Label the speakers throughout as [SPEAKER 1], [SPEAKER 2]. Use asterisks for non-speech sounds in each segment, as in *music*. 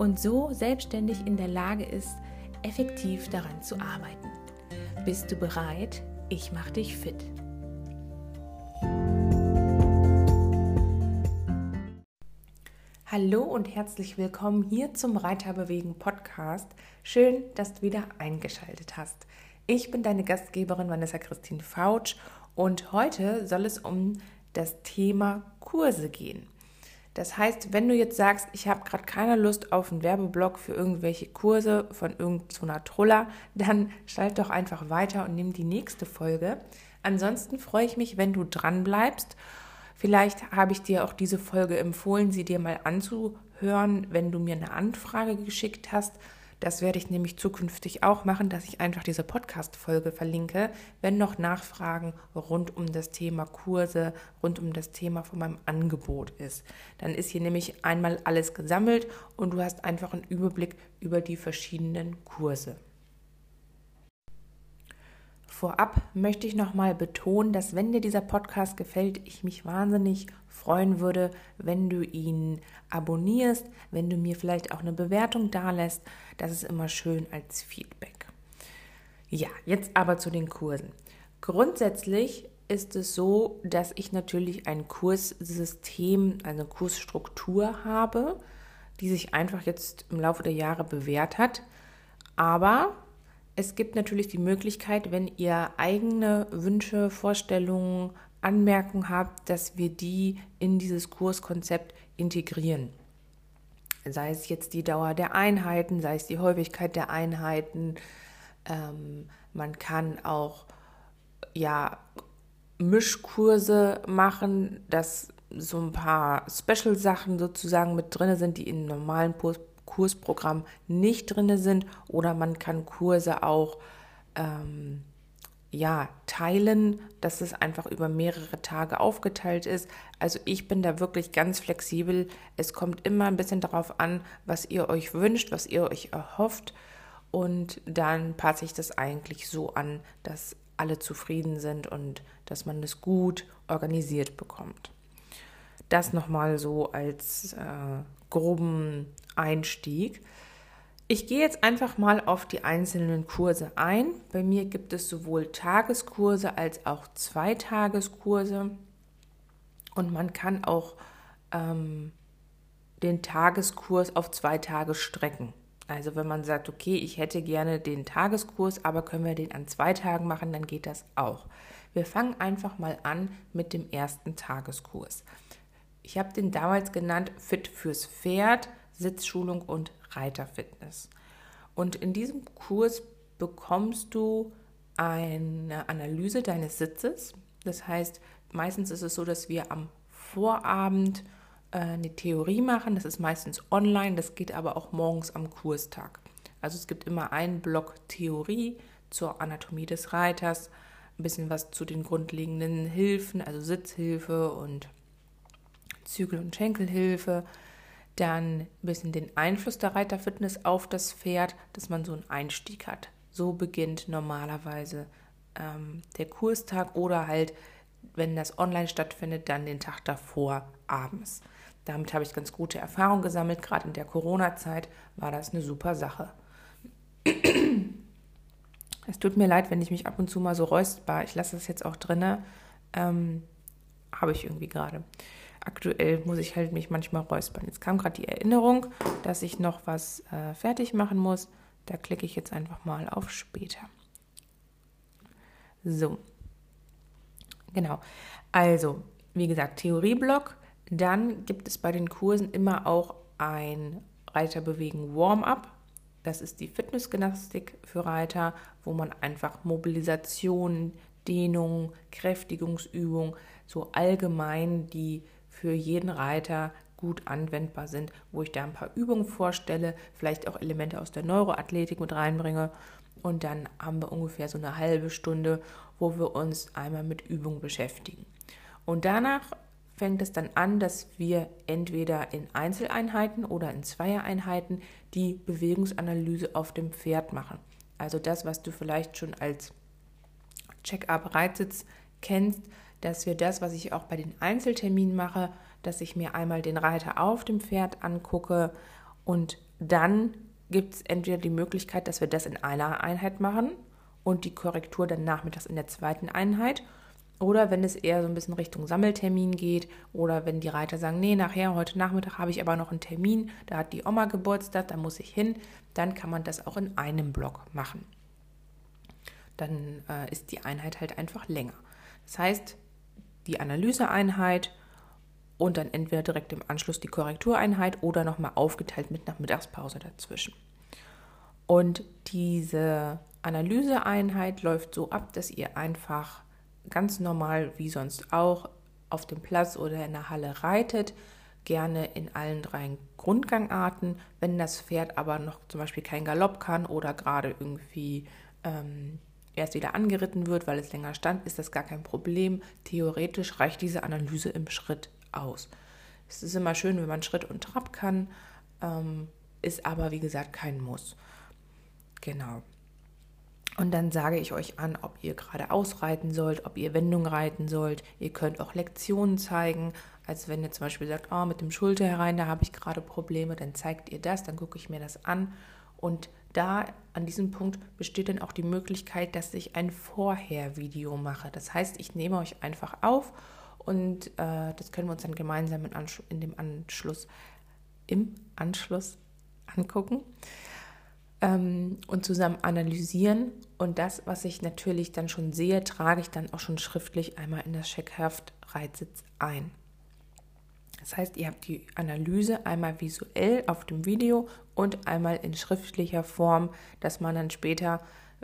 [SPEAKER 1] und so selbstständig in der Lage ist, effektiv daran zu arbeiten. Bist du bereit? Ich mache dich fit. Hallo und herzlich willkommen hier zum Reiterbewegen Podcast. Schön, dass du wieder eingeschaltet hast. Ich bin deine Gastgeberin Vanessa Christine Fautsch und heute soll es um das Thema Kurse gehen. Das heißt, wenn du jetzt sagst, ich habe gerade keine Lust auf einen Werbeblock für irgendwelche Kurse von irgendeiner Truller, dann schalt doch einfach weiter und nimm die nächste Folge. Ansonsten freue ich mich, wenn du dran bleibst. Vielleicht habe ich dir auch diese Folge empfohlen, sie dir mal anzuhören, wenn du mir eine Anfrage geschickt hast das werde ich nämlich zukünftig auch machen, dass ich einfach diese Podcast-Folge verlinke, wenn noch Nachfragen rund um das Thema Kurse, rund um das Thema von meinem Angebot ist. Dann ist hier nämlich einmal alles gesammelt und du hast einfach einen Überblick über die verschiedenen Kurse. Vorab möchte ich nochmal betonen, dass wenn dir dieser Podcast gefällt, ich mich wahnsinnig freuen würde, wenn du ihn abonnierst, wenn du mir vielleicht auch eine Bewertung dalässt. Das ist immer schön als Feedback. Ja, jetzt aber zu den Kursen. Grundsätzlich ist es so, dass ich natürlich ein Kurssystem, eine Kursstruktur habe, die sich einfach jetzt im Laufe der Jahre bewährt hat. Aber es gibt natürlich die Möglichkeit, wenn ihr eigene Wünsche, Vorstellungen, Anmerkungen habt, dass wir die in dieses Kurskonzept integrieren. Sei es jetzt die Dauer der Einheiten, sei es die Häufigkeit der Einheiten. Ähm, man kann auch ja, Mischkurse machen, dass so ein paar Special-Sachen sozusagen mit drin sind, die in normalen Kursprogramm nicht drin sind oder man kann Kurse auch ähm, ja, teilen, dass es einfach über mehrere Tage aufgeteilt ist. Also ich bin da wirklich ganz flexibel. Es kommt immer ein bisschen darauf an, was ihr euch wünscht, was ihr euch erhofft. Und dann passe ich das eigentlich so an, dass alle zufrieden sind und dass man es gut organisiert bekommt. Das nochmal so als äh, groben Einstieg. Ich gehe jetzt einfach mal auf die einzelnen Kurse ein. Bei mir gibt es sowohl Tageskurse als auch Zweitageskurse. Und man kann auch ähm, den Tageskurs auf zwei Tage strecken. Also wenn man sagt, okay, ich hätte gerne den Tageskurs, aber können wir den an zwei Tagen machen, dann geht das auch. Wir fangen einfach mal an mit dem ersten Tageskurs. Ich habe den damals genannt Fit fürs Pferd, Sitzschulung und Reiterfitness. Und in diesem Kurs bekommst du eine Analyse deines Sitzes. Das heißt, meistens ist es so, dass wir am Vorabend äh, eine Theorie machen. Das ist meistens online, das geht aber auch morgens am Kurstag. Also es gibt immer einen Block Theorie zur Anatomie des Reiters, ein bisschen was zu den grundlegenden Hilfen, also Sitzhilfe und Zügel- und Schenkelhilfe, dann ein bisschen den Einfluss der Reiterfitness auf das Pferd, dass man so einen Einstieg hat. So beginnt normalerweise ähm, der Kurstag oder halt, wenn das online stattfindet, dann den Tag davor abends. Damit habe ich ganz gute Erfahrungen gesammelt. Gerade in der Corona-Zeit war das eine super Sache. Es tut mir leid, wenn ich mich ab und zu mal so räusper. Ich lasse das jetzt auch drinne. Ähm, habe ich irgendwie gerade aktuell muss ich halt mich manchmal räuspern. Jetzt kam gerade die Erinnerung, dass ich noch was äh, fertig machen muss. Da klicke ich jetzt einfach mal auf später. So. Genau. Also, wie gesagt, Theorieblock. Dann gibt es bei den Kursen immer auch ein Reiterbewegen Warm-up. Das ist die Fitnessgymnastik für Reiter, wo man einfach Mobilisation, Dehnung, Kräftigungsübung, so allgemein die für jeden Reiter gut anwendbar sind, wo ich da ein paar Übungen vorstelle, vielleicht auch Elemente aus der Neuroathletik mit reinbringe. Und dann haben wir ungefähr so eine halbe Stunde, wo wir uns einmal mit Übungen beschäftigen. Und danach fängt es dann an, dass wir entweder in Einzeleinheiten oder in Zweiereinheiten die Bewegungsanalyse auf dem Pferd machen. Also das, was du vielleicht schon als Check-up-Reitsitz kennst, dass wir das, was ich auch bei den Einzelterminen mache, dass ich mir einmal den Reiter auf dem Pferd angucke und dann gibt es entweder die Möglichkeit, dass wir das in einer Einheit machen und die Korrektur dann nachmittags in der zweiten Einheit. Oder wenn es eher so ein bisschen Richtung Sammeltermin geht oder wenn die Reiter sagen, nee, nachher, heute Nachmittag habe ich aber noch einen Termin, da hat die Oma Geburtstag, da muss ich hin, dann kann man das auch in einem Block machen. Dann äh, ist die Einheit halt einfach länger. Das heißt, die Analyseeinheit und dann entweder direkt im Anschluss die Korrektureinheit oder nochmal aufgeteilt mit einer Mittagspause dazwischen. Und diese Analyseeinheit läuft so ab, dass ihr einfach ganz normal wie sonst auch auf dem Platz oder in der Halle reitet, gerne in allen drei Grundgangarten. Wenn das Pferd aber noch zum Beispiel kein Galopp kann oder gerade irgendwie ähm, erst wieder angeritten wird, weil es länger stand, ist das gar kein Problem. Theoretisch reicht diese Analyse im Schritt aus. Es ist immer schön, wenn man Schritt und Trab kann, ähm, ist aber wie gesagt kein Muss. Genau. Und dann sage ich euch an, ob ihr gerade ausreiten sollt, ob ihr Wendung reiten sollt. Ihr könnt auch Lektionen zeigen. als wenn ihr zum Beispiel sagt, oh, mit dem Schulter herein, da habe ich gerade Probleme, dann zeigt ihr das, dann gucke ich mir das an. Und da an diesem Punkt besteht dann auch die Möglichkeit, dass ich ein Vorher-Video mache. Das heißt, ich nehme euch einfach auf und äh, das können wir uns dann gemeinsam in, in dem Anschluss, im Anschluss angucken ähm, und zusammen analysieren. Und das, was ich natürlich dann schon sehe, trage ich dann auch schon schriftlich einmal in das Checkheft Reitsitz ein. Das heißt, ihr habt die Analyse einmal visuell auf dem Video und einmal in schriftlicher Form, dass man dann später,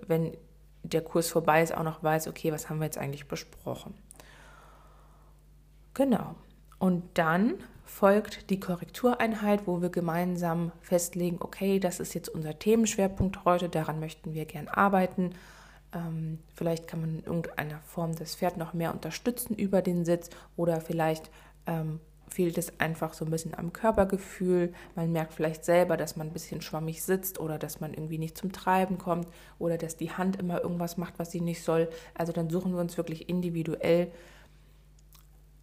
[SPEAKER 1] wenn der Kurs vorbei ist, auch noch weiß, okay, was haben wir jetzt eigentlich besprochen. Genau. Und dann folgt die Korrektureinheit, wo wir gemeinsam festlegen, okay, das ist jetzt unser Themenschwerpunkt heute, daran möchten wir gern arbeiten. Ähm, vielleicht kann man in irgendeiner Form das Pferd noch mehr unterstützen über den Sitz oder vielleicht ähm, fehlt es einfach so ein bisschen am Körpergefühl. Man merkt vielleicht selber, dass man ein bisschen schwammig sitzt oder dass man irgendwie nicht zum Treiben kommt oder dass die Hand immer irgendwas macht, was sie nicht soll. Also dann suchen wir uns wirklich individuell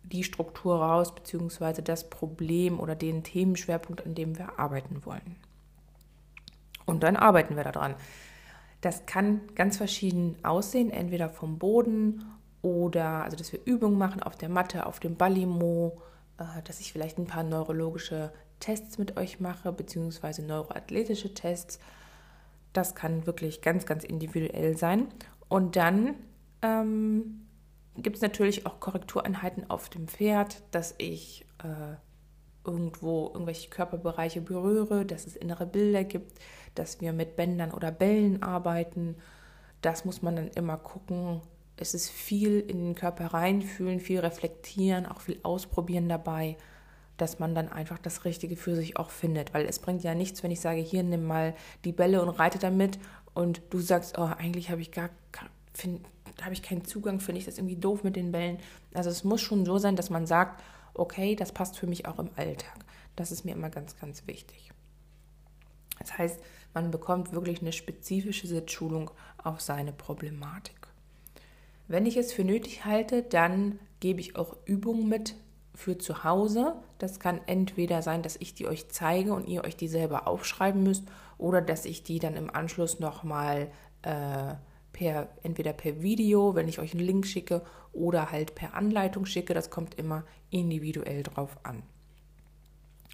[SPEAKER 1] die Struktur raus, beziehungsweise das Problem oder den Themenschwerpunkt, an dem wir arbeiten wollen. Und dann arbeiten wir daran. Das kann ganz verschieden aussehen, entweder vom Boden oder, also dass wir Übungen machen auf der Matte, auf dem Ballimo, dass ich vielleicht ein paar neurologische Tests mit euch mache, beziehungsweise neuroathletische Tests. Das kann wirklich ganz, ganz individuell sein. Und dann ähm, gibt es natürlich auch Korrektureinheiten auf dem Pferd, dass ich äh, irgendwo irgendwelche Körperbereiche berühre, dass es innere Bilder gibt, dass wir mit Bändern oder Bällen arbeiten. Das muss man dann immer gucken. Es ist viel in den Körper reinfühlen, viel reflektieren, auch viel ausprobieren dabei, dass man dann einfach das Richtige für sich auch findet. Weil es bringt ja nichts, wenn ich sage, hier nimm mal die Bälle und reite damit und du sagst, oh, eigentlich habe ich gar, habe ich keinen Zugang, finde ich das irgendwie doof mit den Bällen. Also es muss schon so sein, dass man sagt, okay, das passt für mich auch im Alltag. Das ist mir immer ganz, ganz wichtig. Das heißt, man bekommt wirklich eine spezifische Sitzschulung auf seine Problematik. Wenn ich es für nötig halte, dann gebe ich auch Übungen mit für zu Hause. Das kann entweder sein, dass ich die euch zeige und ihr euch die selber aufschreiben müsst oder dass ich die dann im Anschluss nochmal äh, per entweder per Video, wenn ich euch einen Link schicke, oder halt per Anleitung schicke. Das kommt immer individuell drauf an.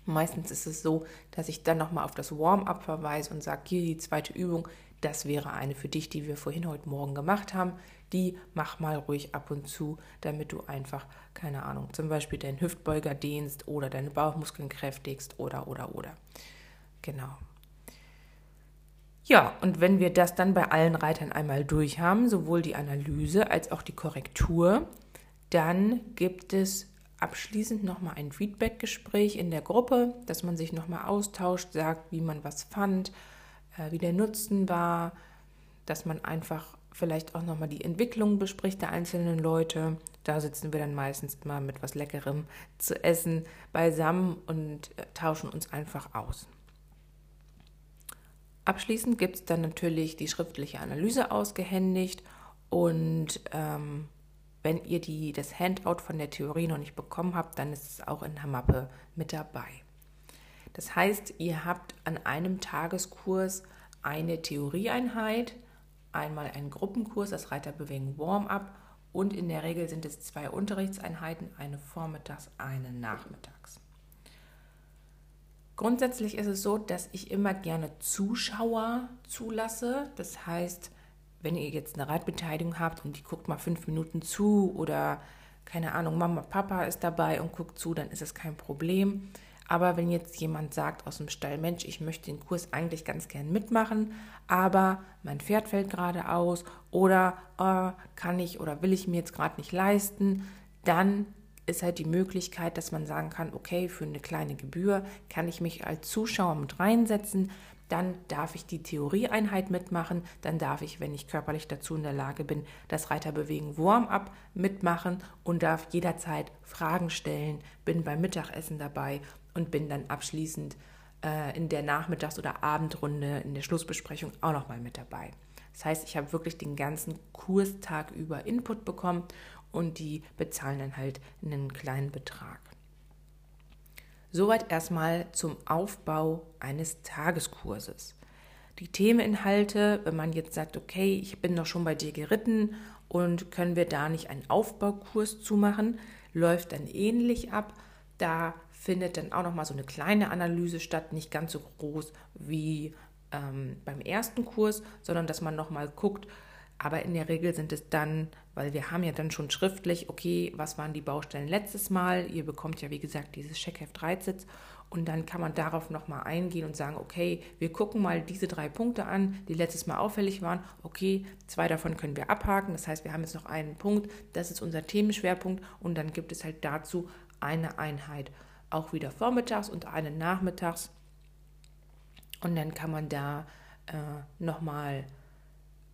[SPEAKER 1] Meistens ist es so, dass ich dann nochmal auf das Warm-up verweise und sage, hier die zweite Übung, das wäre eine für dich, die wir vorhin heute Morgen gemacht haben. Die mach mal ruhig ab und zu, damit du einfach, keine Ahnung, zum Beispiel deinen Hüftbeuger dehnst oder deine Bauchmuskeln kräftigst oder, oder, oder. Genau. Ja, und wenn wir das dann bei allen Reitern einmal durch haben, sowohl die Analyse als auch die Korrektur, dann gibt es abschließend nochmal ein Feedback-Gespräch in der Gruppe, dass man sich nochmal austauscht, sagt, wie man was fand, äh, wie der Nutzen war, dass man einfach vielleicht auch nochmal die Entwicklung bespricht der einzelnen Leute. Da sitzen wir dann meistens mal mit was Leckerem zu essen beisammen und äh, tauschen uns einfach aus. Abschließend gibt es dann natürlich die schriftliche Analyse ausgehändigt und ähm, wenn ihr die, das Handout von der Theorie noch nicht bekommen habt, dann ist es auch in der Mappe mit dabei. Das heißt, ihr habt an einem Tageskurs eine Theorieeinheit, einmal einen Gruppenkurs, das Reiterbewegen Warm-up und in der Regel sind es zwei Unterrichtseinheiten, eine vormittags, eine nachmittags. Grundsätzlich ist es so, dass ich immer gerne Zuschauer zulasse. Das heißt, wenn ihr jetzt eine Reitbeteiligung habt und die guckt mal fünf Minuten zu oder keine Ahnung, Mama, Papa ist dabei und guckt zu, dann ist es kein Problem. Aber wenn jetzt jemand sagt aus dem Stall, Mensch, ich möchte den Kurs eigentlich ganz gern mitmachen, aber mein Pferd fällt gerade aus oder oh, kann ich oder will ich mir jetzt gerade nicht leisten, dann ist halt die Möglichkeit, dass man sagen kann, okay, für eine kleine Gebühr kann ich mich als Zuschauer mit reinsetzen, dann darf ich die Theorieeinheit mitmachen, dann darf ich, wenn ich körperlich dazu in der Lage bin, das Reiterbewegen Warm-up mitmachen und darf jederzeit Fragen stellen, bin beim Mittagessen dabei und bin dann abschließend äh, in der Nachmittags- oder Abendrunde, in der Schlussbesprechung auch nochmal mit dabei. Das heißt, ich habe wirklich den ganzen Kurstag über Input bekommen und die bezahlen dann halt einen kleinen Betrag. Soweit erstmal zum Aufbau eines Tageskurses. Die Themeninhalte, wenn man jetzt sagt, okay, ich bin doch schon bei dir geritten und können wir da nicht einen Aufbaukurs zumachen, läuft dann ähnlich ab. Da findet dann auch noch mal so eine kleine Analyse statt, nicht ganz so groß wie ähm, beim ersten Kurs, sondern dass man noch mal guckt, aber in der Regel sind es dann, weil wir haben ja dann schon schriftlich, okay, was waren die Baustellen letztes Mal? Ihr bekommt ja, wie gesagt, dieses Checkheft Reitsitz und dann kann man darauf nochmal eingehen und sagen, okay, wir gucken mal diese drei Punkte an, die letztes Mal auffällig waren. Okay, zwei davon können wir abhaken. Das heißt, wir haben jetzt noch einen Punkt, das ist unser Themenschwerpunkt und dann gibt es halt dazu eine Einheit. Auch wieder vormittags und eine nachmittags. Und dann kann man da äh, nochmal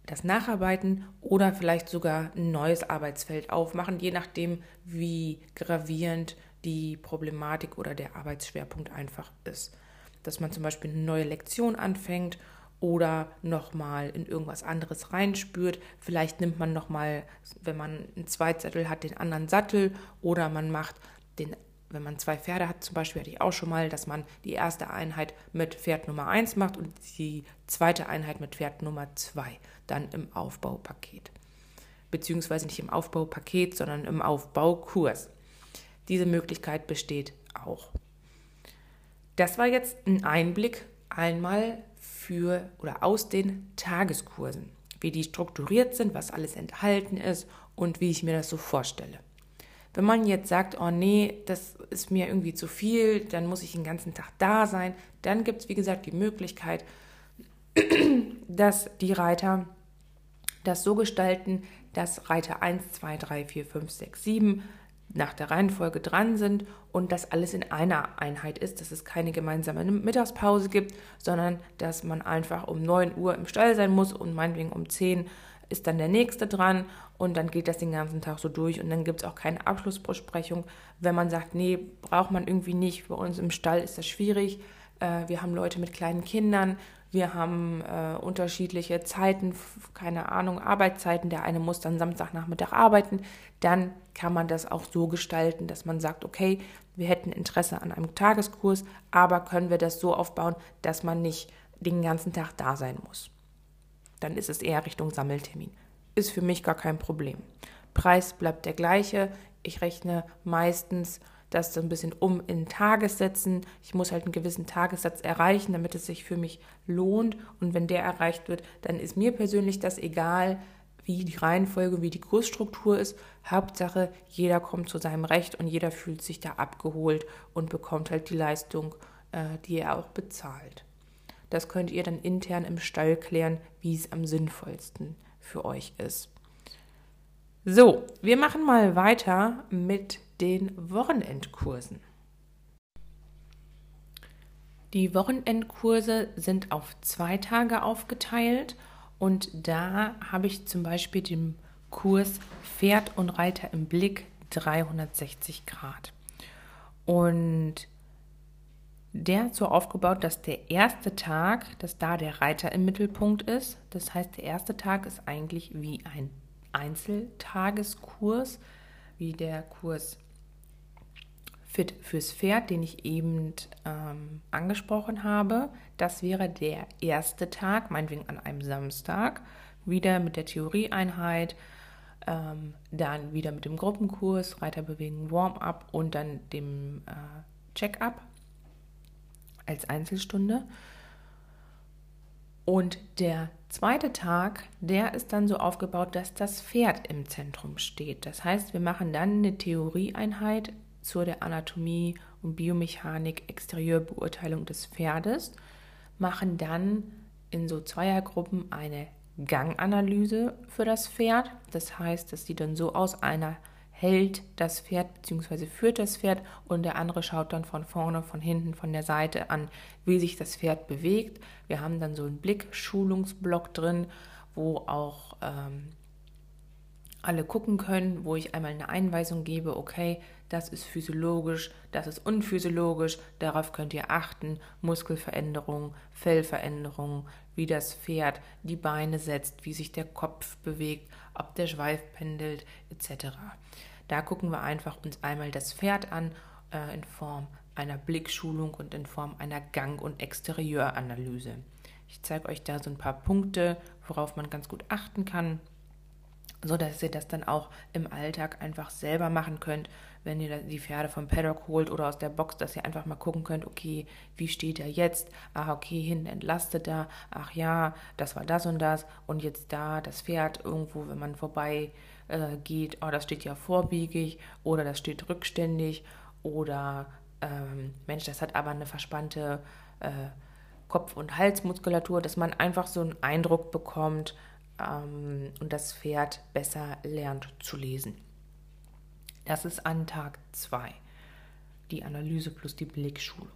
[SPEAKER 1] das Nacharbeiten oder vielleicht sogar ein neues Arbeitsfeld aufmachen, je nachdem, wie gravierend die Problematik oder der Arbeitsschwerpunkt einfach ist. Dass man zum Beispiel eine neue Lektion anfängt oder nochmal in irgendwas anderes reinspürt. Vielleicht nimmt man nochmal, wenn man einen Zweitsattel hat, den anderen Sattel oder man macht den wenn man zwei Pferde hat, zum Beispiel hatte ich auch schon mal, dass man die erste Einheit mit Pferd Nummer 1 macht und die zweite Einheit mit Pferd Nummer 2, dann im Aufbaupaket. Beziehungsweise nicht im Aufbaupaket, sondern im Aufbaukurs. Diese Möglichkeit besteht auch. Das war jetzt ein Einblick einmal für oder aus den Tageskursen, wie die strukturiert sind, was alles enthalten ist und wie ich mir das so vorstelle. Wenn man jetzt sagt, oh nee, das ist mir irgendwie zu viel, dann muss ich den ganzen Tag da sein, dann gibt es, wie gesagt, die Möglichkeit, *clears throat* dass die Reiter das so gestalten, dass Reiter 1, 2, 3, 4, 5, 6, 7 nach der Reihenfolge dran sind und das alles in einer Einheit ist, dass es keine gemeinsame Mittagspause gibt, sondern dass man einfach um 9 Uhr im Stall sein muss und meinetwegen um 10 ist dann der nächste dran und dann geht das den ganzen Tag so durch und dann gibt es auch keine Abschlussbesprechung. Wenn man sagt, nee, braucht man irgendwie nicht, bei uns im Stall ist das schwierig, äh, wir haben Leute mit kleinen Kindern, wir haben äh, unterschiedliche Zeiten, keine Ahnung, Arbeitszeiten, der eine muss dann Samstagnachmittag arbeiten, dann kann man das auch so gestalten, dass man sagt, okay, wir hätten Interesse an einem Tageskurs, aber können wir das so aufbauen, dass man nicht den ganzen Tag da sein muss dann ist es eher Richtung Sammeltermin. Ist für mich gar kein Problem. Preis bleibt der gleiche. Ich rechne meistens das so ein bisschen um in Tagessätzen. Ich muss halt einen gewissen Tagessatz erreichen, damit es sich für mich lohnt. Und wenn der erreicht wird, dann ist mir persönlich das egal, wie die Reihenfolge, wie die Kursstruktur ist. Hauptsache, jeder kommt zu seinem Recht und jeder fühlt sich da abgeholt und bekommt halt die Leistung, äh, die er auch bezahlt. Das könnt ihr dann intern im Stall klären, wie es am sinnvollsten für euch ist. So, wir machen mal weiter mit den Wochenendkursen. Die Wochenendkurse sind auf zwei Tage aufgeteilt und da habe ich zum Beispiel den Kurs Pferd und Reiter im Blick 360 Grad. Und der ist so aufgebaut, dass der erste Tag, dass da der Reiter im Mittelpunkt ist. Das heißt, der erste Tag ist eigentlich wie ein Einzeltageskurs, wie der Kurs Fit fürs Pferd, den ich eben ähm, angesprochen habe. Das wäre der erste Tag, meinetwegen an einem Samstag, wieder mit der Theorieeinheit, ähm, dann wieder mit dem Gruppenkurs, Reiterbewegen, Warm-up und dann dem äh, Check-up als Einzelstunde. Und der zweite Tag, der ist dann so aufgebaut, dass das Pferd im Zentrum steht. Das heißt, wir machen dann eine Theorieeinheit zur der Anatomie und Biomechanik, Exterieurbeurteilung des Pferdes, machen dann in so Zweiergruppen eine Ganganalyse für das Pferd. Das heißt, das sieht dann so aus, einer hält das Pferd bzw. führt das Pferd und der andere schaut dann von vorne, von hinten, von der Seite an, wie sich das Pferd bewegt. Wir haben dann so einen Blickschulungsblock drin, wo auch ähm, alle gucken können, wo ich einmal eine Einweisung gebe, okay, das ist physiologisch, das ist unphysiologisch, darauf könnt ihr achten, Muskelveränderungen, Fellveränderungen, wie das Pferd die Beine setzt, wie sich der Kopf bewegt, ob der Schweif pendelt, etc. Da gucken wir einfach uns einmal das Pferd an äh, in Form einer Blickschulung und in Form einer Gang- und Exterieuranalyse. Ich zeige euch da so ein paar Punkte, worauf man ganz gut achten kann so dass ihr das dann auch im Alltag einfach selber machen könnt, wenn ihr die Pferde vom Paddock holt oder aus der Box, dass ihr einfach mal gucken könnt, okay, wie steht er jetzt? Ah, okay, hinten entlastet er. Ach ja, das war das und das. Und jetzt da das Pferd irgendwo, wenn man vorbei äh, geht, oh, das steht ja vorbiegig oder das steht rückständig oder ähm, Mensch, das hat aber eine verspannte äh, Kopf- und Halsmuskulatur, dass man einfach so einen Eindruck bekommt, ähm, und das Pferd besser lernt zu lesen. Das ist an Tag 2, die Analyse plus die Blickschulung.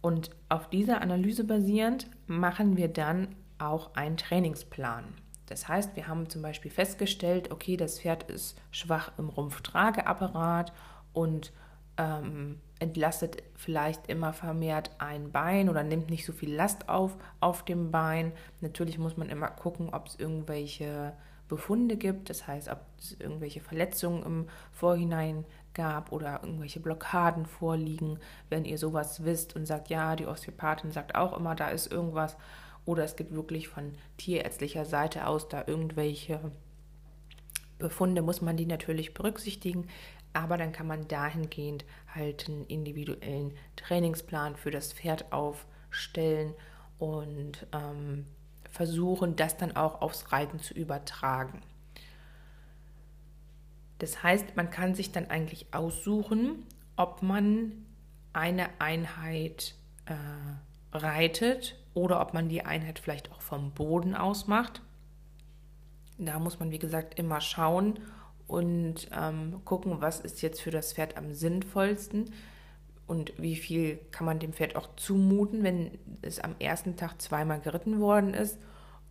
[SPEAKER 1] Und auf dieser Analyse basierend machen wir dann auch einen Trainingsplan. Das heißt, wir haben zum Beispiel festgestellt, okay, das Pferd ist schwach im Rumpftrageapparat und ähm, entlastet vielleicht immer vermehrt ein Bein oder nimmt nicht so viel Last auf auf dem Bein. Natürlich muss man immer gucken, ob es irgendwelche Befunde gibt, das heißt, ob es irgendwelche Verletzungen im Vorhinein gab oder irgendwelche Blockaden vorliegen. Wenn ihr sowas wisst und sagt, ja, die Osteopathin sagt auch immer, da ist irgendwas oder es gibt wirklich von tierärztlicher Seite aus da irgendwelche Befunde, muss man die natürlich berücksichtigen aber dann kann man dahingehend halt einen individuellen Trainingsplan für das Pferd aufstellen und ähm, versuchen, das dann auch aufs Reiten zu übertragen. Das heißt, man kann sich dann eigentlich aussuchen, ob man eine Einheit äh, reitet oder ob man die Einheit vielleicht auch vom Boden aus macht. Da muss man, wie gesagt, immer schauen, und ähm, gucken, was ist jetzt für das Pferd am sinnvollsten und wie viel kann man dem Pferd auch zumuten, wenn es am ersten Tag zweimal geritten worden ist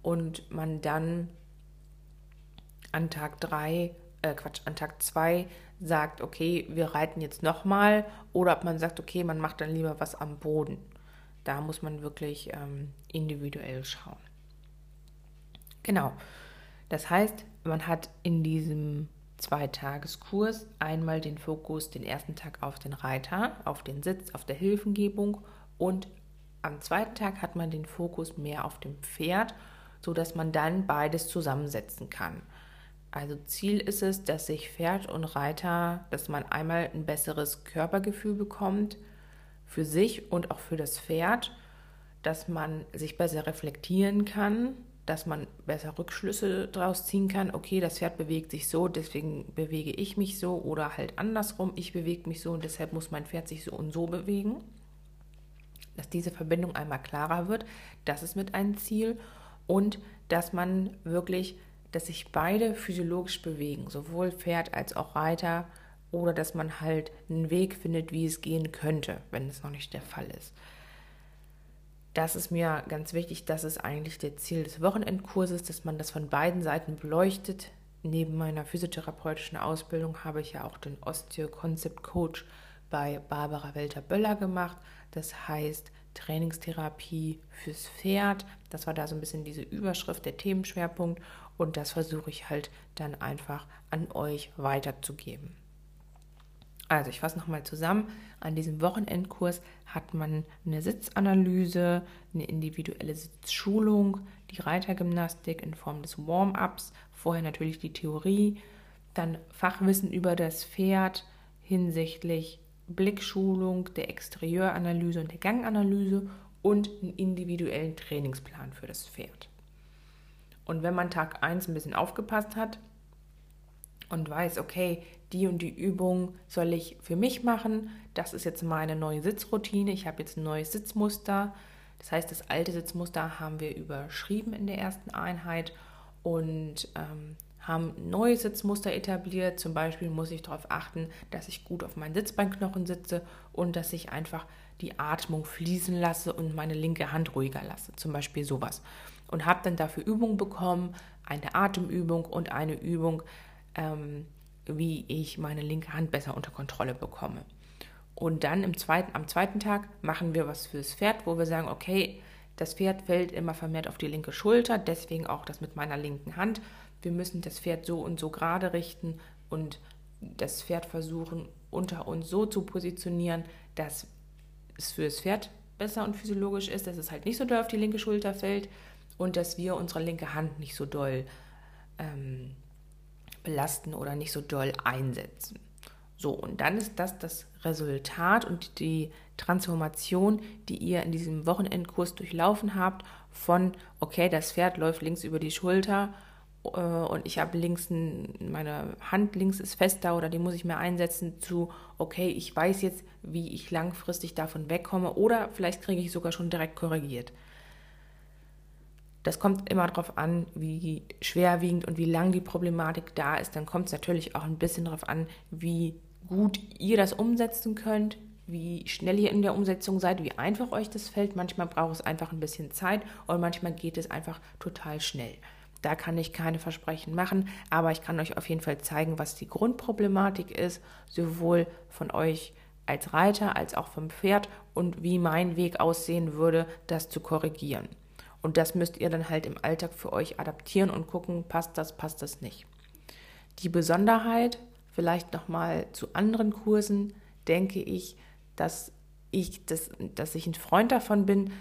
[SPEAKER 1] und man dann an Tag drei, äh Quatsch, an Tag zwei sagt, okay, wir reiten jetzt nochmal oder ob man sagt, okay, man macht dann lieber was am Boden. Da muss man wirklich ähm, individuell schauen. Genau. Das heißt, man hat in diesem Zweitageskurs. Einmal den Fokus den ersten Tag auf den Reiter, auf den Sitz, auf der Hilfengebung. Und am zweiten Tag hat man den Fokus mehr auf dem Pferd, so dass man dann beides zusammensetzen kann. Also Ziel ist es, dass sich Pferd und Reiter, dass man einmal ein besseres Körpergefühl bekommt für sich und auch für das Pferd, dass man sich besser reflektieren kann, dass man besser Rückschlüsse daraus ziehen kann, okay, das Pferd bewegt sich so, deswegen bewege ich mich so oder halt andersrum, ich bewege mich so und deshalb muss mein Pferd sich so und so bewegen. Dass diese Verbindung einmal klarer wird, das ist mit einem Ziel und dass man wirklich dass sich beide physiologisch bewegen, sowohl Pferd als auch Reiter, oder dass man halt einen Weg findet, wie es gehen könnte, wenn es noch nicht der Fall ist. Das ist mir ganz wichtig, das ist eigentlich der Ziel des Wochenendkurses, dass man das von beiden Seiten beleuchtet. Neben meiner physiotherapeutischen Ausbildung habe ich ja auch den Osteo Concept Coach bei Barbara Welter-Böller gemacht. Das heißt Trainingstherapie fürs Pferd. Das war da so ein bisschen diese Überschrift, der Themenschwerpunkt. Und das versuche ich halt dann einfach an euch weiterzugeben. Also ich fasse nochmal zusammen. An diesem Wochenendkurs hat man eine Sitzanalyse, eine individuelle Sitzschulung, die Reitergymnastik in Form des Warm-ups, vorher natürlich die Theorie, dann Fachwissen über das Pferd hinsichtlich Blickschulung, der Exterieuranalyse und der Ganganalyse und einen individuellen Trainingsplan für das Pferd. Und wenn man Tag 1 ein bisschen aufgepasst hat und weiß, okay, die und die Übung soll ich für mich machen, das ist jetzt meine neue Sitzroutine, ich habe jetzt ein neues Sitzmuster. Das heißt, das alte Sitzmuster haben wir überschrieben in der ersten Einheit und ähm, haben neue Sitzmuster etabliert. Zum Beispiel muss ich darauf achten, dass ich gut auf meinen Sitzbeinknochen sitze und dass ich einfach die Atmung fließen lasse und meine linke Hand ruhiger lasse. Zum Beispiel sowas. Und habe dann dafür Übungen bekommen, eine Atemübung und eine Übung, ähm, wie ich meine linke Hand besser unter Kontrolle bekomme. Und dann im zweiten, am zweiten Tag machen wir was fürs Pferd, wo wir sagen, okay, das Pferd fällt immer vermehrt auf die linke Schulter, deswegen auch das mit meiner linken Hand. Wir müssen das Pferd so und so gerade richten und das Pferd versuchen, unter uns so zu positionieren, dass es für das Pferd besser und physiologisch ist, dass es halt nicht so doll auf die linke Schulter fällt und dass wir unsere linke Hand nicht so doll ähm, belasten oder nicht so doll einsetzen. So, und dann ist das das Resultat und die Transformation, die ihr in diesem Wochenendkurs durchlaufen habt, von, okay, das Pferd läuft links über die Schulter äh, und ich habe links, ein, meine Hand links ist fester oder die muss ich mehr einsetzen, zu, okay, ich weiß jetzt, wie ich langfristig davon wegkomme oder vielleicht kriege ich sogar schon direkt korrigiert. Das kommt immer darauf an, wie schwerwiegend und wie lang die Problematik da ist. Dann kommt es natürlich auch ein bisschen darauf an, wie gut ihr das umsetzen könnt, wie schnell ihr in der Umsetzung seid, wie einfach euch das fällt. Manchmal braucht es einfach ein bisschen Zeit und manchmal geht es einfach total schnell. Da kann ich keine Versprechen machen, aber ich kann euch auf jeden Fall zeigen, was die Grundproblematik ist, sowohl von euch als Reiter als auch vom Pferd und wie mein Weg aussehen würde, das zu korrigieren. Und das müsst ihr dann halt im Alltag für euch adaptieren und gucken, passt das, passt das nicht. Die Besonderheit, vielleicht nochmal zu anderen Kursen, denke ich, dass ich, das, dass ich ein Freund davon bin,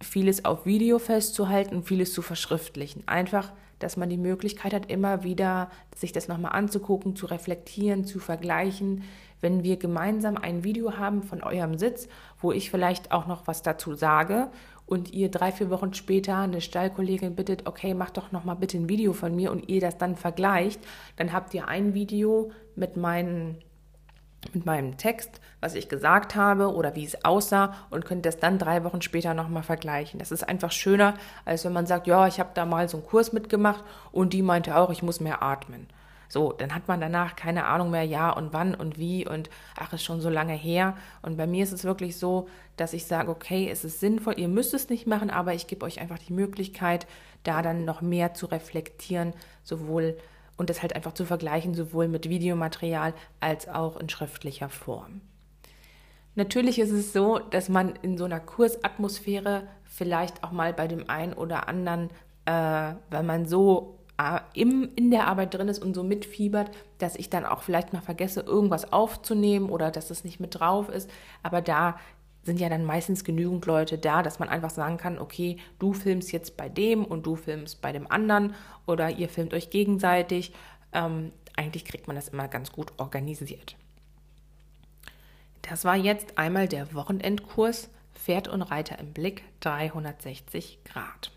[SPEAKER 1] vieles auf Video festzuhalten, vieles zu verschriftlichen. Einfach, dass man die Möglichkeit hat, immer wieder sich das nochmal anzugucken, zu reflektieren, zu vergleichen. Wenn wir gemeinsam ein Video haben von eurem Sitz, wo ich vielleicht auch noch was dazu sage und ihr drei, vier Wochen später eine Stallkollegin bittet, okay, mach doch noch mal bitte ein Video von mir und ihr das dann vergleicht, dann habt ihr ein Video mit meinen mit meinem Text, was ich gesagt habe oder wie es aussah und könnt das dann drei Wochen später nochmal vergleichen. Das ist einfach schöner, als wenn man sagt, ja, ich habe da mal so einen Kurs mitgemacht und die meinte auch, ich muss mehr atmen. So, dann hat man danach keine Ahnung mehr, ja und wann und wie und ach, ist schon so lange her. Und bei mir ist es wirklich so, dass ich sage, okay, es ist sinnvoll, ihr müsst es nicht machen, aber ich gebe euch einfach die Möglichkeit, da dann noch mehr zu reflektieren, sowohl und das halt einfach zu vergleichen, sowohl mit Videomaterial als auch in schriftlicher Form. Natürlich ist es so, dass man in so einer Kursatmosphäre vielleicht auch mal bei dem einen oder anderen, äh, wenn man so im, in der Arbeit drin ist und so mitfiebert, dass ich dann auch vielleicht mal vergesse, irgendwas aufzunehmen oder dass es nicht mit drauf ist. Aber da sind ja dann meistens genügend Leute da, dass man einfach sagen kann, okay, du filmst jetzt bei dem und du filmst bei dem anderen oder ihr filmt euch gegenseitig. Ähm, eigentlich kriegt man das immer ganz gut organisiert. Das war jetzt einmal der Wochenendkurs Pferd und Reiter im Blick 360 Grad.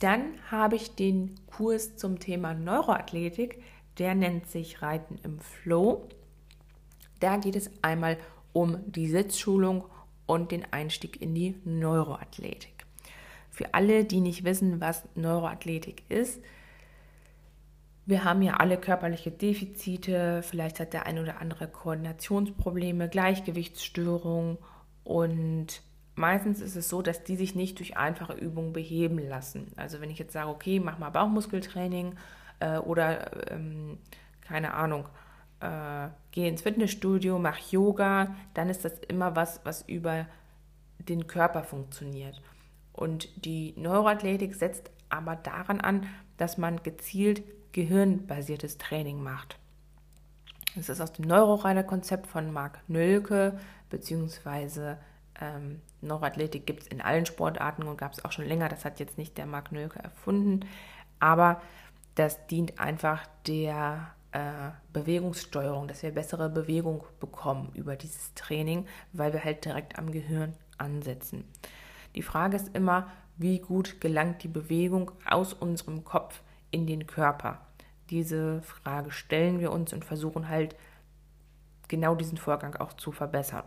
[SPEAKER 1] Dann habe ich den Kurs zum Thema Neuroathletik, der nennt sich Reiten im Flow. Da geht es einmal um die Sitzschulung und den Einstieg in die Neuroathletik. Für alle, die nicht wissen, was Neuroathletik ist, wir haben ja alle körperliche Defizite, vielleicht hat der eine oder andere Koordinationsprobleme, Gleichgewichtsstörungen und meistens ist es so, dass die sich nicht durch einfache Übungen beheben lassen. Also wenn ich jetzt sage, okay, mach mal Bauchmuskeltraining äh, oder ähm, keine Ahnung, äh, gehe ins Fitnessstudio, mach Yoga, dann ist das immer was, was über den Körper funktioniert. Und die Neuroathletik setzt aber daran an, dass man gezielt gehirnbasiertes Training macht. Das ist aus dem Neuroreiner-Konzept von Marc Nölke, beziehungsweise ähm, Neuroathletik gibt es in allen Sportarten und gab es auch schon länger. Das hat jetzt nicht der Marc Nölke erfunden, aber das dient einfach der äh, Bewegungssteuerung, dass wir bessere Bewegung bekommen über dieses Training, weil wir halt direkt am Gehirn ansetzen. Die Frage ist immer, wie gut gelangt die Bewegung aus unserem Kopf in den Körper? Diese Frage stellen wir uns und versuchen halt genau diesen Vorgang auch zu verbessern,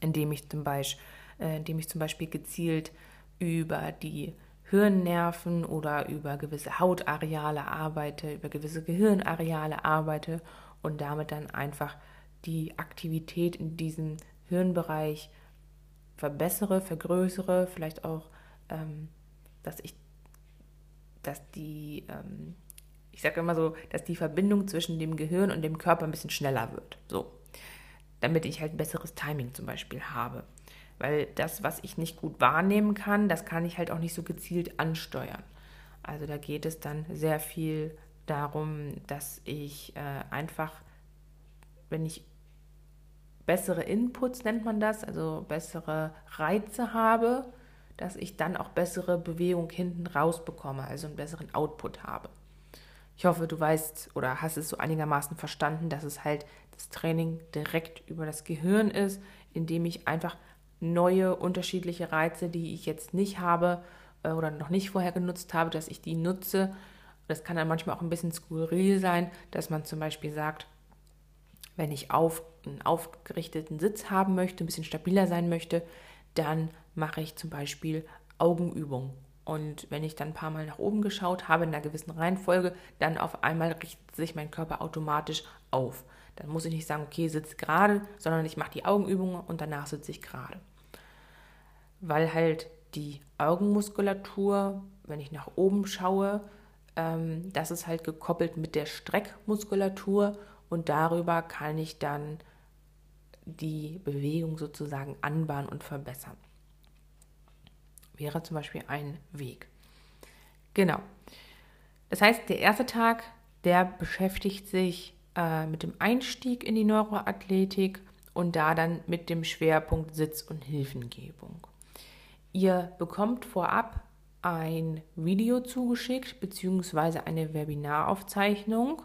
[SPEAKER 1] indem ich zum Beispiel, äh, indem ich zum Beispiel gezielt über die Hirnnerven oder über gewisse Hautareale arbeite, über gewisse Gehirnareale arbeite und damit dann einfach die Aktivität in diesem Hirnbereich verbessere, vergrößere, vielleicht auch, ähm, dass ich, dass die, ähm, ich sage immer so, dass die Verbindung zwischen dem Gehirn und dem Körper ein bisschen schneller wird. So, damit ich halt ein besseres Timing zum Beispiel habe. Weil das, was ich nicht gut wahrnehmen kann, das kann ich halt auch nicht so gezielt ansteuern. Also da geht es dann sehr viel darum, dass ich äh, einfach, wenn ich bessere Inputs nennt man das, also bessere Reize habe, dass ich dann auch bessere Bewegung hinten raus bekomme, also einen besseren Output habe. Ich hoffe, du weißt oder hast es so einigermaßen verstanden, dass es halt das Training direkt über das Gehirn ist, indem ich einfach neue unterschiedliche Reize, die ich jetzt nicht habe äh, oder noch nicht vorher genutzt habe, dass ich die nutze. Das kann dann manchmal auch ein bisschen skurril sein, dass man zum Beispiel sagt, wenn ich auf, einen aufgerichteten Sitz haben möchte, ein bisschen stabiler sein möchte, dann mache ich zum Beispiel Augenübungen. Und wenn ich dann ein paar Mal nach oben geschaut habe in einer gewissen Reihenfolge, dann auf einmal richtet sich mein Körper automatisch auf. Dann muss ich nicht sagen, okay, sitz gerade, sondern ich mache die Augenübungen und danach sitze ich gerade weil halt die Augenmuskulatur, wenn ich nach oben schaue, ähm, das ist halt gekoppelt mit der Streckmuskulatur und darüber kann ich dann die Bewegung sozusagen anbahnen und verbessern. Wäre zum Beispiel ein Weg. Genau. Das heißt, der erste Tag, der beschäftigt sich äh, mit dem Einstieg in die Neuroathletik und da dann mit dem Schwerpunkt Sitz- und Hilfengebung. Ihr bekommt vorab ein Video zugeschickt, beziehungsweise eine Webinaraufzeichnung,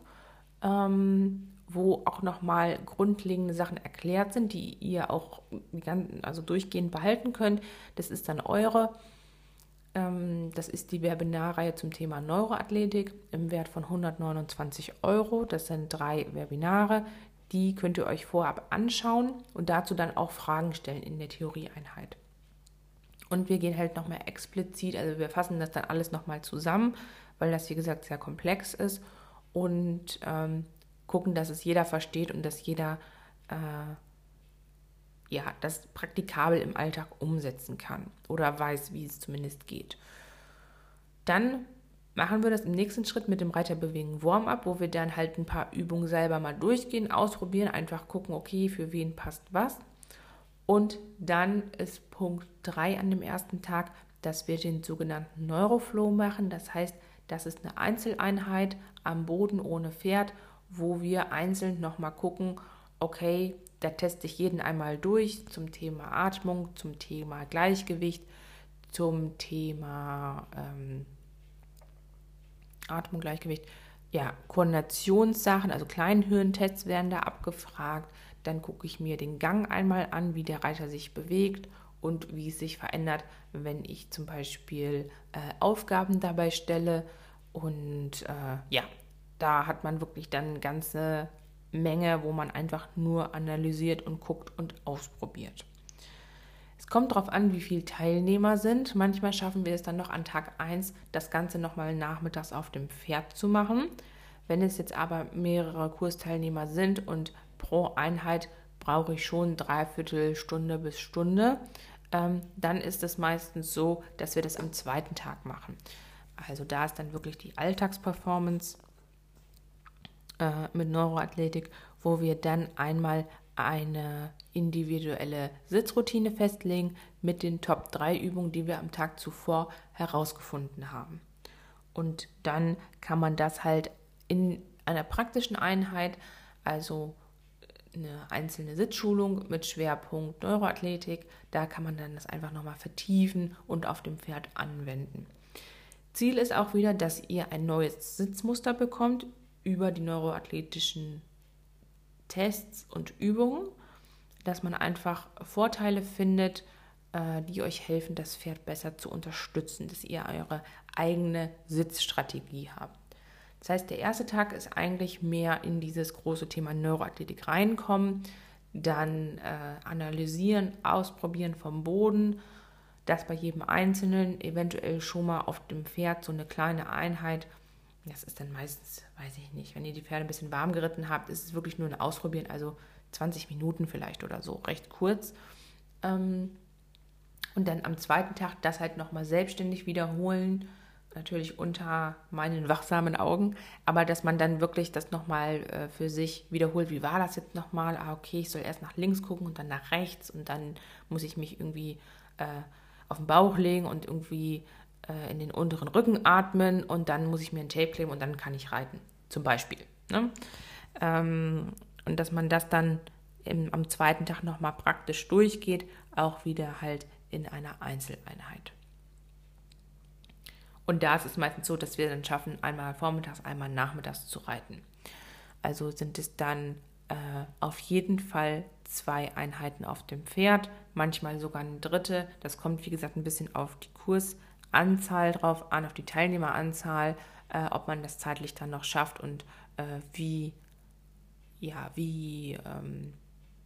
[SPEAKER 1] ähm, wo auch nochmal grundlegende Sachen erklärt sind, die ihr auch also durchgehend behalten könnt. Das ist dann eure. Ähm, das ist die Webinarreihe zum Thema Neuroathletik im Wert von 129 Euro. Das sind drei Webinare. Die könnt ihr euch vorab anschauen und dazu dann auch Fragen stellen in der Theorieeinheit. Und wir gehen halt nochmal explizit, also wir fassen das dann alles nochmal zusammen, weil das, wie gesagt, sehr komplex ist und ähm, gucken, dass es jeder versteht und dass jeder äh, ja, das praktikabel im Alltag umsetzen kann oder weiß, wie es zumindest geht. Dann machen wir das im nächsten Schritt mit dem Reiterbewegen Warm-up, wo wir dann halt ein paar Übungen selber mal durchgehen, ausprobieren, einfach gucken, okay, für wen passt was. Und dann ist Punkt 3 an dem ersten Tag, dass wir den sogenannten Neuroflow machen. Das heißt, das ist eine Einzeleinheit am Boden ohne Pferd, wo wir einzeln nochmal gucken, okay, da teste ich jeden einmal durch zum Thema Atmung, zum Thema Gleichgewicht, zum Thema ähm, Atmung, Gleichgewicht, ja, Koordinationssachen, also Kleinhirntests werden da abgefragt. Dann gucke ich mir den Gang einmal an, wie der Reiter sich bewegt und wie es sich verändert, wenn ich zum Beispiel äh, Aufgaben dabei stelle. Und äh, ja, da hat man wirklich dann ganze Menge, wo man einfach nur analysiert und guckt und ausprobiert. Es kommt darauf an, wie viele Teilnehmer sind. Manchmal schaffen wir es dann noch an Tag 1, das Ganze nochmal nachmittags auf dem Pferd zu machen. Wenn es jetzt aber mehrere Kursteilnehmer sind und pro Einheit brauche ich schon dreiviertel Stunde bis Stunde, ähm, dann ist es meistens so, dass wir das am zweiten Tag machen. Also da ist dann wirklich die Alltagsperformance äh, mit Neuroathletik, wo wir dann einmal eine individuelle Sitzroutine festlegen mit den Top 3 Übungen, die wir am Tag zuvor herausgefunden haben. Und dann kann man das halt in einer praktischen Einheit, also eine einzelne Sitzschulung mit Schwerpunkt Neuroathletik, da kann man dann das einfach nochmal vertiefen und auf dem Pferd anwenden. Ziel ist auch wieder, dass ihr ein neues Sitzmuster bekommt über die neuroathletischen Tests und Übungen, dass man einfach Vorteile findet, äh, die euch helfen, das Pferd besser zu unterstützen, dass ihr eure eigene Sitzstrategie habt. Das heißt, der erste Tag ist eigentlich mehr in dieses große Thema Neuroathletik reinkommen, dann äh, analysieren, ausprobieren vom Boden, das bei jedem Einzelnen, eventuell schon mal auf dem Pferd so eine kleine Einheit das ist dann meistens, weiß ich nicht, wenn ihr die Pferde ein bisschen warm geritten habt, ist es wirklich nur ein Ausprobieren, also 20 Minuten vielleicht oder so, recht kurz. Ähm, und dann am zweiten Tag das halt nochmal selbstständig wiederholen, natürlich unter meinen wachsamen Augen, aber dass man dann wirklich das nochmal äh, für sich wiederholt, wie war das jetzt nochmal? Ah, okay, ich soll erst nach links gucken und dann nach rechts und dann muss ich mich irgendwie äh, auf den Bauch legen und irgendwie äh, in den unteren Rücken atmen und dann muss ich mir ein Tape kleben und dann kann ich reiten, zum Beispiel. Ne? Ähm, und dass man das dann im, am zweiten Tag nochmal praktisch durchgeht, auch wieder halt in einer Einzeleinheit. Und da ist es meistens so, dass wir dann schaffen, einmal vormittags, einmal nachmittags zu reiten. Also sind es dann äh, auf jeden Fall zwei Einheiten auf dem Pferd, manchmal sogar eine dritte. Das kommt, wie gesagt, ein bisschen auf die Kurs, Anzahl drauf an, auf die Teilnehmeranzahl, äh, ob man das zeitlich dann noch schafft und äh, wie, ja, wie ähm,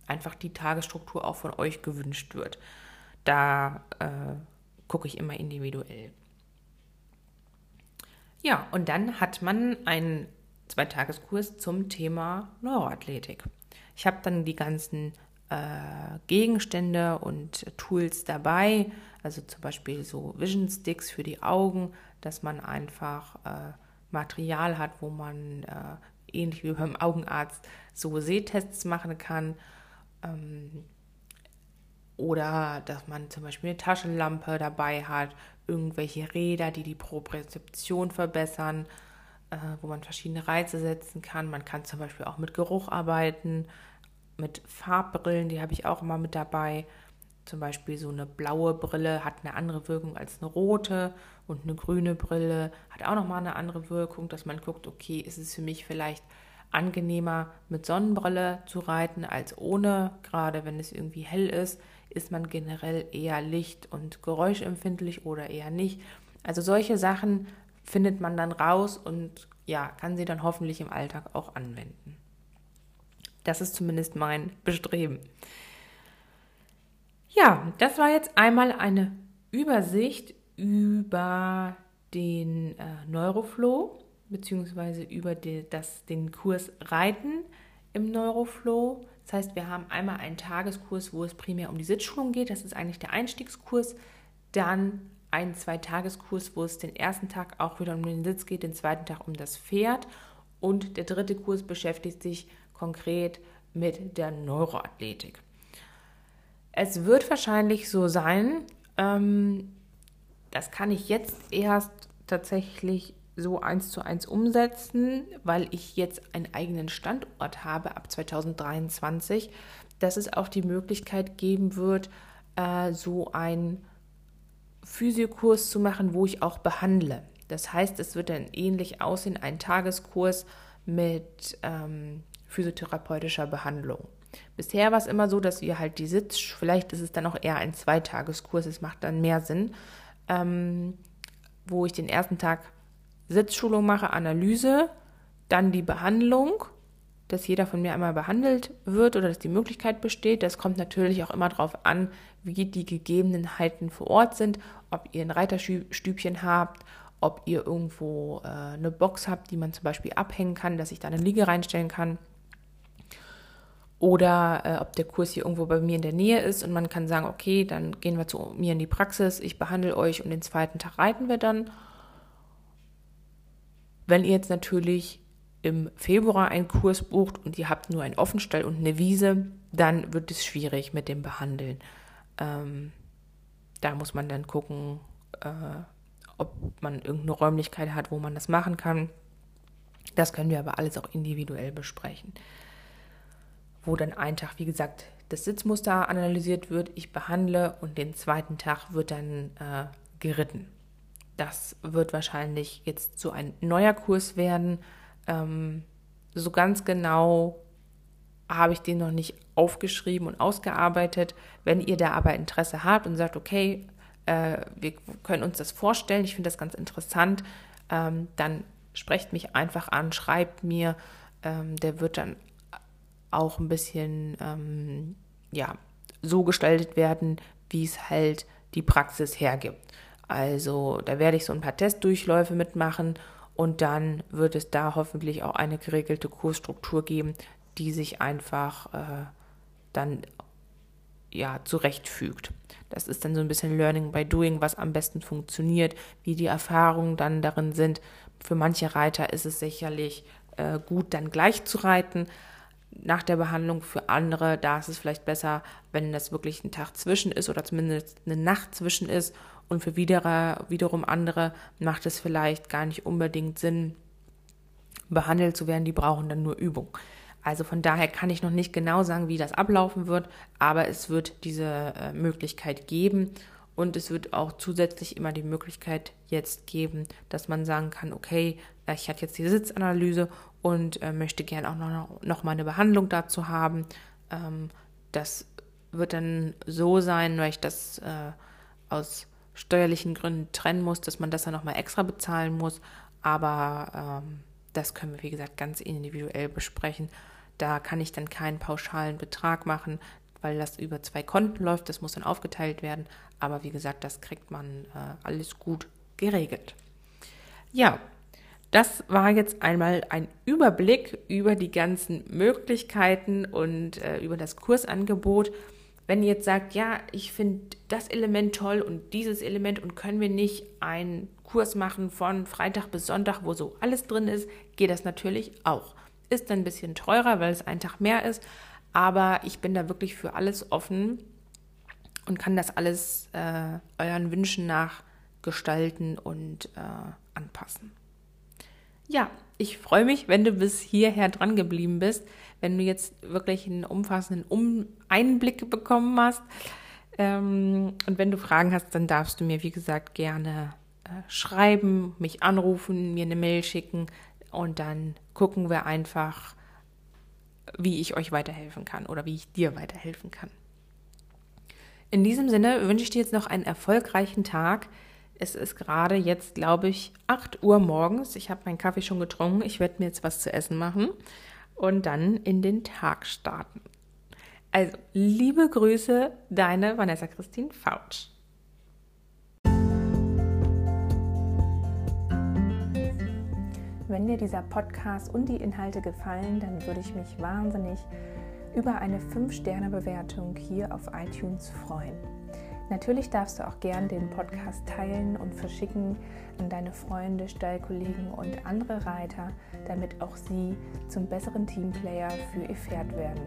[SPEAKER 1] einfach die Tagesstruktur auch von euch gewünscht wird. Da äh, gucke ich immer individuell. Ja, und dann hat man einen Zweitageskurs zum Thema Neuroathletik. Ich habe dann die ganzen äh, Gegenstände und Tools dabei, also zum Beispiel so Vision Sticks für die Augen, dass man einfach äh, Material hat, wo man äh, ähnlich wie beim Augenarzt so Sehtests machen kann. Ähm, oder dass man zum Beispiel eine Taschenlampe dabei hat, irgendwelche Räder, die die Propriozeption verbessern, äh, wo man verschiedene Reize setzen kann. Man kann zum Beispiel auch mit Geruch arbeiten, mit Farbbrillen, die habe ich auch immer mit dabei. Zum Beispiel so eine blaue Brille hat eine andere Wirkung als eine rote und eine grüne Brille hat auch nochmal eine andere Wirkung, dass man guckt, okay, ist es für mich vielleicht angenehmer mit Sonnenbrille zu reiten als ohne. Gerade wenn es irgendwie hell ist, ist man generell eher licht- und geräuschempfindlich oder eher nicht. Also solche Sachen findet man dann raus und ja, kann sie dann hoffentlich im Alltag auch anwenden. Das ist zumindest mein Bestreben. Ja, das war jetzt einmal eine Übersicht über den äh, Neuroflow beziehungsweise über die, das, den Kurs Reiten im Neuroflow. Das heißt, wir haben einmal einen Tageskurs, wo es primär um die Sitzschulung geht. Das ist eigentlich der Einstiegskurs. Dann einen Zweitageskurs, wo es den ersten Tag auch wieder um den Sitz geht, den zweiten Tag um das Pferd. Und der dritte Kurs beschäftigt sich konkret mit der Neuroathletik. Es wird wahrscheinlich so sein, ähm, das kann ich jetzt erst tatsächlich so eins zu eins umsetzen, weil ich jetzt einen eigenen Standort habe ab 2023, dass es auch die Möglichkeit geben wird, äh, so einen Physiokurs zu machen, wo ich auch behandle. Das heißt, es wird dann ähnlich aussehen, ein Tageskurs mit ähm, physiotherapeutischer Behandlung. Bisher war es immer so, dass wir halt die Sitz, vielleicht ist es dann auch eher ein Zweitageskurs, es macht dann mehr Sinn, ähm, wo ich den ersten Tag Sitzschulung mache, Analyse, dann die Behandlung dass jeder von mir einmal behandelt wird oder dass die Möglichkeit besteht. Das kommt natürlich auch immer darauf an, wie die Gegebenheiten vor Ort sind, ob ihr ein Reiterstübchen habt, ob ihr irgendwo äh, eine Box habt, die man zum Beispiel abhängen kann, dass ich da eine Liege reinstellen kann. Oder äh, ob der Kurs hier irgendwo bei mir in der Nähe ist und man kann sagen, okay, dann gehen wir zu mir in die Praxis, ich behandle euch und den zweiten Tag reiten wir dann. Wenn ihr jetzt natürlich im Februar einen Kurs bucht und ihr habt nur einen Offenstall und eine Wiese, dann wird es schwierig mit dem Behandeln. Ähm, da muss man dann gucken, äh, ob man irgendeine Räumlichkeit hat, wo man das machen kann. Das können wir aber alles auch individuell besprechen. Wo dann ein Tag, wie gesagt, das Sitzmuster analysiert wird, ich behandle und den zweiten Tag wird dann äh, geritten. Das wird wahrscheinlich jetzt so ein neuer Kurs werden. Ähm, so ganz genau habe ich den noch nicht aufgeschrieben und ausgearbeitet. Wenn ihr da aber Interesse habt und sagt, okay, äh, wir können uns das vorstellen, ich finde das ganz interessant, ähm, dann sprecht mich einfach an, schreibt mir. Ähm, der wird dann auch ein bisschen ähm, ja, so gestaltet werden, wie es halt die Praxis hergibt. Also da werde ich so ein paar Testdurchläufe mitmachen und dann wird es da hoffentlich auch eine geregelte Kursstruktur geben, die sich einfach äh, dann ja zurechtfügt. Das ist dann so ein bisschen Learning by Doing, was am besten funktioniert, wie die Erfahrungen dann darin sind. Für manche Reiter ist es sicherlich äh, gut, dann gleich zu reiten nach der Behandlung. Für andere, da ist es vielleicht besser, wenn das wirklich ein Tag zwischen ist oder zumindest eine Nacht zwischen ist. Und für wieder, wiederum andere macht es vielleicht gar nicht unbedingt Sinn, behandelt zu werden. Die brauchen dann nur Übung. Also von daher kann ich noch nicht genau sagen, wie das ablaufen wird, aber es wird diese äh, Möglichkeit geben und es wird auch zusätzlich immer die Möglichkeit jetzt geben, dass man sagen kann, okay, ich hatte jetzt die Sitzanalyse und äh, möchte gerne auch noch, noch mal eine Behandlung dazu haben. Ähm, das wird dann so sein, weil ich das äh, aus steuerlichen Gründen trennen muss, dass man das dann nochmal extra bezahlen muss. Aber ähm, das können wir, wie gesagt, ganz individuell besprechen. Da kann ich dann keinen pauschalen Betrag machen, weil das über zwei Konten läuft. Das muss dann aufgeteilt werden. Aber wie gesagt, das kriegt man äh, alles gut geregelt. Ja, das war jetzt einmal ein Überblick über die ganzen Möglichkeiten und äh, über das Kursangebot. Wenn ihr jetzt sagt, ja, ich finde das Element toll und dieses Element und können wir nicht einen Kurs machen von Freitag bis Sonntag, wo so alles drin ist, geht das natürlich auch. Ist dann ein bisschen teurer, weil es ein Tag mehr ist, aber ich bin da wirklich für alles offen und kann das alles äh, euren Wünschen nach gestalten und äh, anpassen. Ja, ich freue mich, wenn du bis hierher dran geblieben bist, wenn du jetzt wirklich einen umfassenden um Einblick bekommen hast. Ähm, und wenn du Fragen hast, dann darfst du mir, wie gesagt, gerne äh, schreiben, mich anrufen, mir eine Mail schicken und dann gucken wir einfach, wie ich euch weiterhelfen kann oder wie ich dir weiterhelfen kann. In diesem Sinne wünsche ich dir jetzt noch einen erfolgreichen Tag. Es ist gerade jetzt, glaube ich, 8 Uhr morgens. Ich habe meinen Kaffee schon getrunken. Ich werde mir jetzt was zu essen machen und dann in den Tag starten. Also, liebe Grüße, deine Vanessa Christine Fautsch.
[SPEAKER 2] Wenn dir dieser Podcast und die Inhalte gefallen, dann würde ich mich wahnsinnig über eine 5-Sterne-Bewertung hier auf iTunes freuen. Natürlich darfst du auch gern den Podcast teilen und verschicken an deine Freunde, Stallkollegen und andere Reiter, damit auch sie zum besseren Teamplayer für ihr Pferd werden.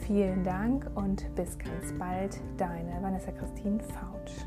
[SPEAKER 2] Vielen Dank und bis ganz bald, deine Vanessa Christine Fautsch.